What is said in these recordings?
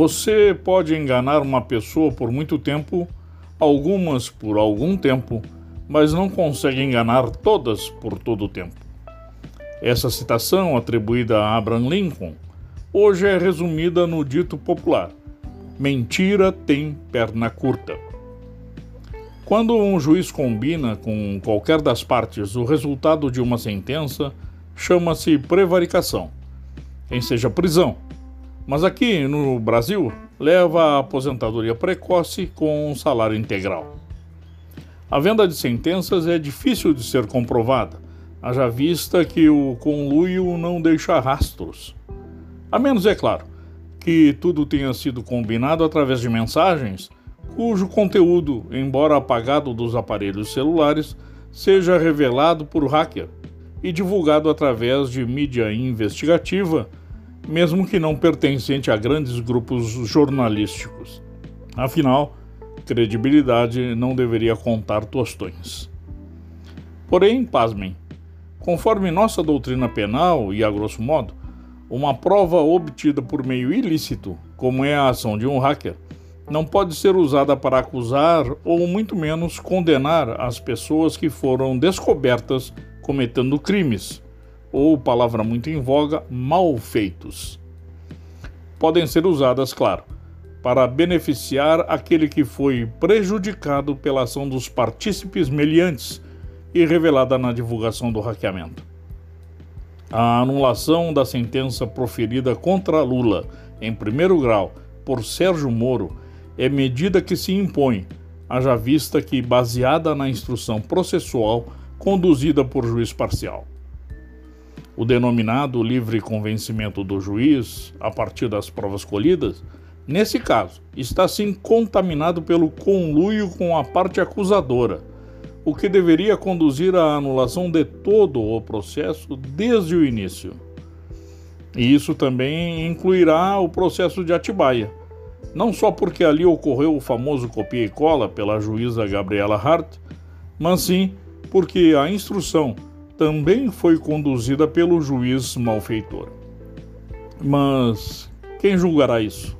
Você pode enganar uma pessoa por muito tempo, algumas por algum tempo, mas não consegue enganar todas por todo o tempo. Essa citação, atribuída a Abraham Lincoln, hoje é resumida no dito popular: mentira tem perna curta. Quando um juiz combina com qualquer das partes o resultado de uma sentença, chama-se prevaricação, em seja prisão. Mas aqui no Brasil, leva a aposentadoria precoce com um salário integral. A venda de sentenças é difícil de ser comprovada, haja vista que o conluio não deixa rastros. A menos, é claro, que tudo tenha sido combinado através de mensagens, cujo conteúdo, embora apagado dos aparelhos celulares, seja revelado por hacker e divulgado através de mídia investigativa, mesmo que não pertencente a grandes grupos jornalísticos. Afinal, credibilidade não deveria contar tostões. Porém, pasmem, conforme nossa doutrina penal e a grosso modo, uma prova obtida por meio ilícito, como é a ação de um hacker, não pode ser usada para acusar ou muito menos condenar as pessoas que foram descobertas cometendo crimes, ou, palavra muito em voga, mal feitos. Podem ser usadas, claro, para beneficiar aquele que foi prejudicado pela ação dos partícipes meliantes e revelada na divulgação do hackeamento. A anulação da sentença proferida contra Lula em primeiro grau por Sérgio Moro é medida que se impõe, haja vista que baseada na instrução processual conduzida por juiz parcial. O denominado livre convencimento do juiz, a partir das provas colhidas, nesse caso, está sim contaminado pelo conluio com a parte acusadora o que deveria conduzir à anulação de todo o processo desde o início. E isso também incluirá o processo de Atibaia, não só porque ali ocorreu o famoso copia e cola pela juíza Gabriela Hart, mas sim porque a instrução também foi conduzida pelo juiz malfeitor. Mas quem julgará isso?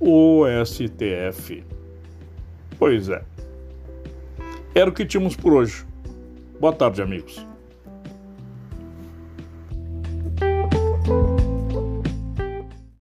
O STF. Pois é. Era o que tínhamos por hoje. Boa tarde, amigos.